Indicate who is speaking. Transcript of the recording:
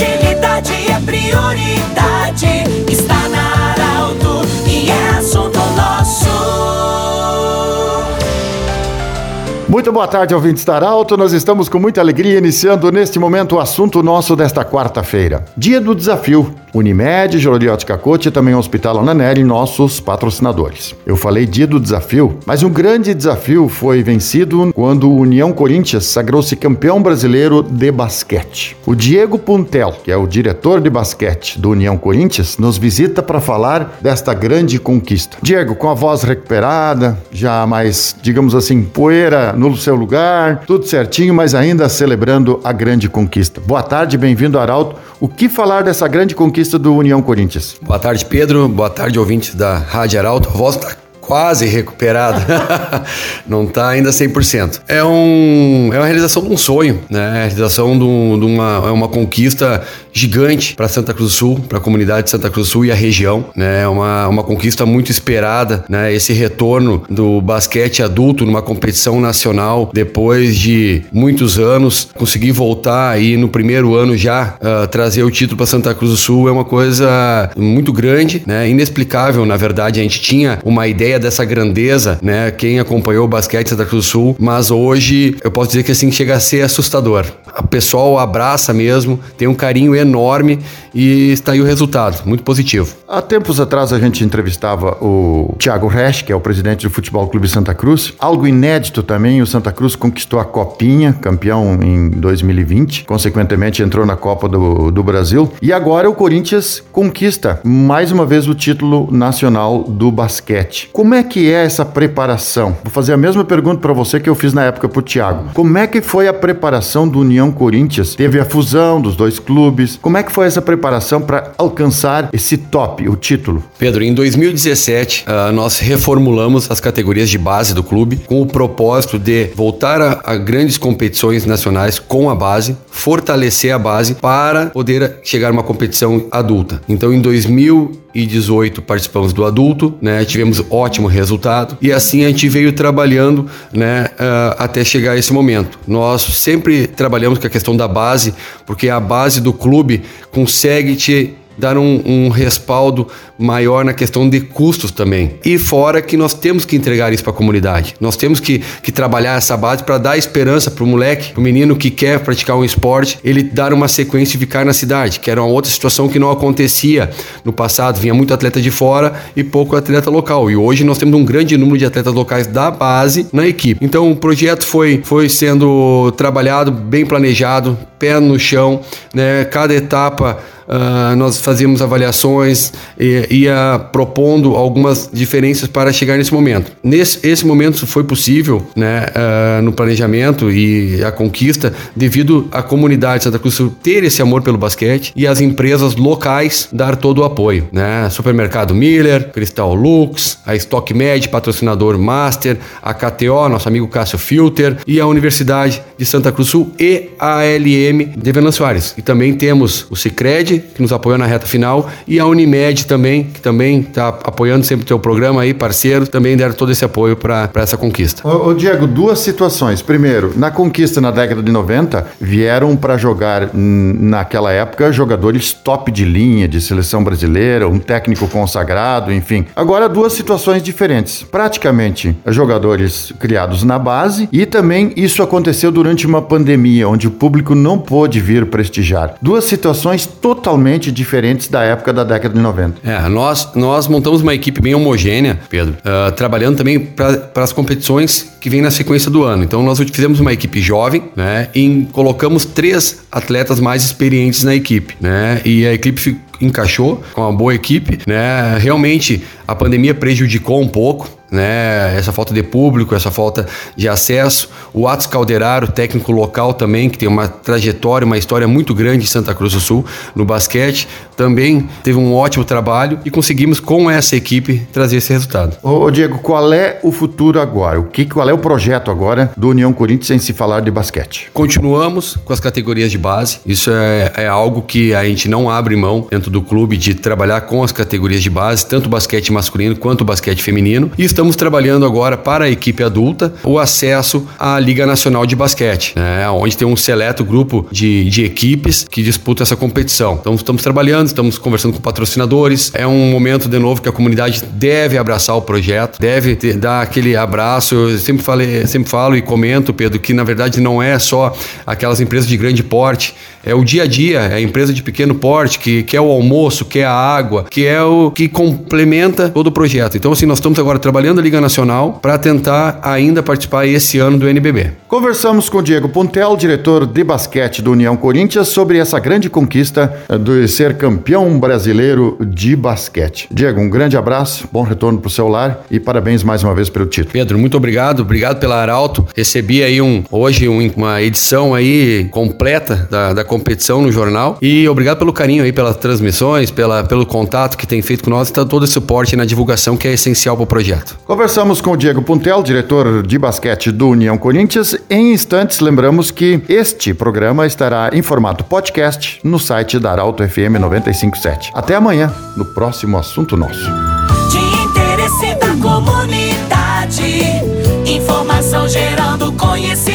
Speaker 1: Agilidade
Speaker 2: Muito boa tarde, ouvintes da Arauto. Nós estamos com muita alegria iniciando neste momento o assunto nosso desta quarta-feira. Dia do desafio. Unimed, Joliotti Coach e também o Hospital Ananelli, nossos patrocinadores. Eu falei dia do desafio, mas um grande desafio foi vencido quando o União Corinthians sagrou-se campeão brasileiro de basquete. O Diego Puntel, que é o diretor de basquete do União Corinthians, nos visita para falar desta grande conquista. Diego, com a voz recuperada, já mais, digamos assim, poeira no seu lugar, tudo certinho, mas ainda celebrando a grande conquista. Boa tarde, bem-vindo Arauto. O que falar dessa grande conquista do União Corinthians?
Speaker 3: Boa tarde, Pedro. Boa tarde, ouvintes da Rádio Arauto. Voz tá quase recuperada. não está ainda 100%. É, um, é uma realização de um sonho, né? A realização de, um, de uma, é uma conquista gigante para Santa Cruz do Sul, para a comunidade de Santa Cruz do Sul e a região, né? Uma, uma conquista muito esperada, né? Esse retorno do basquete adulto numa competição nacional depois de muitos anos, conseguir voltar aí no primeiro ano já uh, trazer o título para Santa Cruz do Sul é uma coisa muito grande, né? Inexplicável, na verdade, a gente tinha uma ideia dessa grandeza, né? Quem acompanhou o basquete Santa Cruz do Sul, mas hoje eu posso dizer que assim chega a ser assustador. O pessoal abraça mesmo, tem um carinho enorme e está aí o resultado, muito positivo.
Speaker 2: Há tempos atrás a gente entrevistava o Thiago Resch, que é o presidente do Futebol Clube Santa Cruz. Algo inédito também, o Santa Cruz conquistou a Copinha, campeão em 2020, consequentemente entrou na Copa do, do Brasil. E agora o Corinthians conquista mais uma vez o título nacional do basquete. Como como é que é essa preparação? Vou fazer a mesma pergunta para você que eu fiz na época para o Thiago. Como é que foi a preparação do União Corinthians? Teve a fusão dos dois clubes. Como é que foi essa preparação para alcançar esse top, o título?
Speaker 3: Pedro, em 2017 uh, ah, nós reformulamos as categorias de base do clube com o propósito de voltar a, a grandes competições nacionais com a base, fortalecer a base para poder chegar a uma competição adulta. Então, em 2000 2018 participamos do adulto, né? Tivemos ótimo resultado e assim a gente veio trabalhando, né? Uh, até chegar a esse momento. Nós sempre trabalhamos com a questão da base, porque a base do clube consegue te dar um, um, respaldo maior na questão de custos também. E fora que nós temos que entregar isso para a comunidade. Nós temos que, que trabalhar essa base para dar esperança para o moleque, o menino que quer praticar um esporte, ele dar uma sequência e ficar na cidade, que era uma outra situação que não acontecia no passado. Vinha muito atleta de fora e pouco atleta local. E hoje nós temos um grande número de atletas locais da base na equipe. Então o projeto foi, foi sendo trabalhado, bem planejado, pé no chão, né? Cada etapa Uh, nós fazíamos avaliações e ia propondo algumas diferenças para chegar nesse momento. Nesse esse momento foi possível né, uh, no planejamento e a conquista devido à comunidade de Santa Cruz ter esse amor pelo basquete e as empresas locais dar todo o apoio. Né? Supermercado Miller, Cristal Lux, a Stock Med, patrocinador Master, a KTO, nosso amigo Cássio Filter e a Universidade de Santa Cruz Sul e a ALM de Venâncio Soares. E também temos o Cicred, que nos apoiou na reta final, e a Unimed também, que também está apoiando sempre o teu programa aí, parceiro, também deram todo esse apoio para essa conquista.
Speaker 2: Ô, ô, Diego, duas situações. Primeiro, na conquista na década de 90, vieram para jogar naquela época jogadores top de linha de seleção brasileira, um técnico consagrado, enfim. Agora, duas situações diferentes. Praticamente jogadores criados na base e também isso aconteceu durante uma pandemia, onde o público não pôde vir prestigiar. Duas situações totalmente diferentes da época da década de 90.
Speaker 3: É, nós, nós montamos uma equipe bem homogênea, Pedro, uh, trabalhando também para as competições que vem na sequência do ano. Então nós fizemos uma equipe jovem, né, e colocamos três atletas mais experientes na equipe, né, e a equipe encaixou com uma boa equipe, né? Realmente a pandemia prejudicou um pouco, né? Essa falta de público, essa falta de acesso. O Atos Calderaro, técnico local também, que tem uma trajetória, uma história muito grande em Santa Cruz do Sul no basquete, também teve um ótimo trabalho e conseguimos com essa equipe trazer esse resultado.
Speaker 2: Ô, Diego, qual é o futuro agora? O que, qual é o projeto agora do União Corinthians em se falar de basquete?
Speaker 3: Continuamos com as categorias de base. Isso é, é algo que a gente não abre mão dentro do clube de trabalhar com as categorias de base, tanto o basquete masculino quanto o basquete feminino. E estamos trabalhando agora para a equipe adulta o acesso à Liga Nacional de Basquete, né, onde tem um seleto grupo de, de equipes que disputam essa competição. Então estamos trabalhando, estamos conversando com patrocinadores. É um momento de novo que a comunidade deve abraçar o projeto, deve ter, dar aquele abraço. Eu sempre falei, sempre falo e comento, Pedro, que na verdade não é só aquelas empresas de grande porte, é o dia a dia, é a empresa de pequeno porte que quer o almoço, quer a água, que é o que complementa todo o projeto. Então assim, nós estamos agora trabalhando a Liga Nacional para tentar ainda participar esse ano do NBB.
Speaker 2: Conversamos com Diego Pontel, diretor de basquete do União Corinthians, sobre essa grande conquista de ser campeão brasileiro de basquete. Diego, um grande abraço, bom retorno para o seu lar e parabéns mais uma vez pelo título.
Speaker 3: Pedro, muito obrigado, obrigado pela Arauto. Recebi aí um hoje um, uma edição aí completa da, da competição no jornal e obrigado pelo carinho aí pelas transmissões, pela, pelo contato que tem feito com nós e tá todo o suporte na divulgação que é essencial para o projeto.
Speaker 2: Conversamos com o Diego Puntel, diretor de basquete do União Corinthians. Em instantes, lembramos que este programa estará em formato podcast no site da Arauto FM 957. Até amanhã, no próximo assunto nosso.
Speaker 1: De interesse da comunidade, informação gerando conhecimento.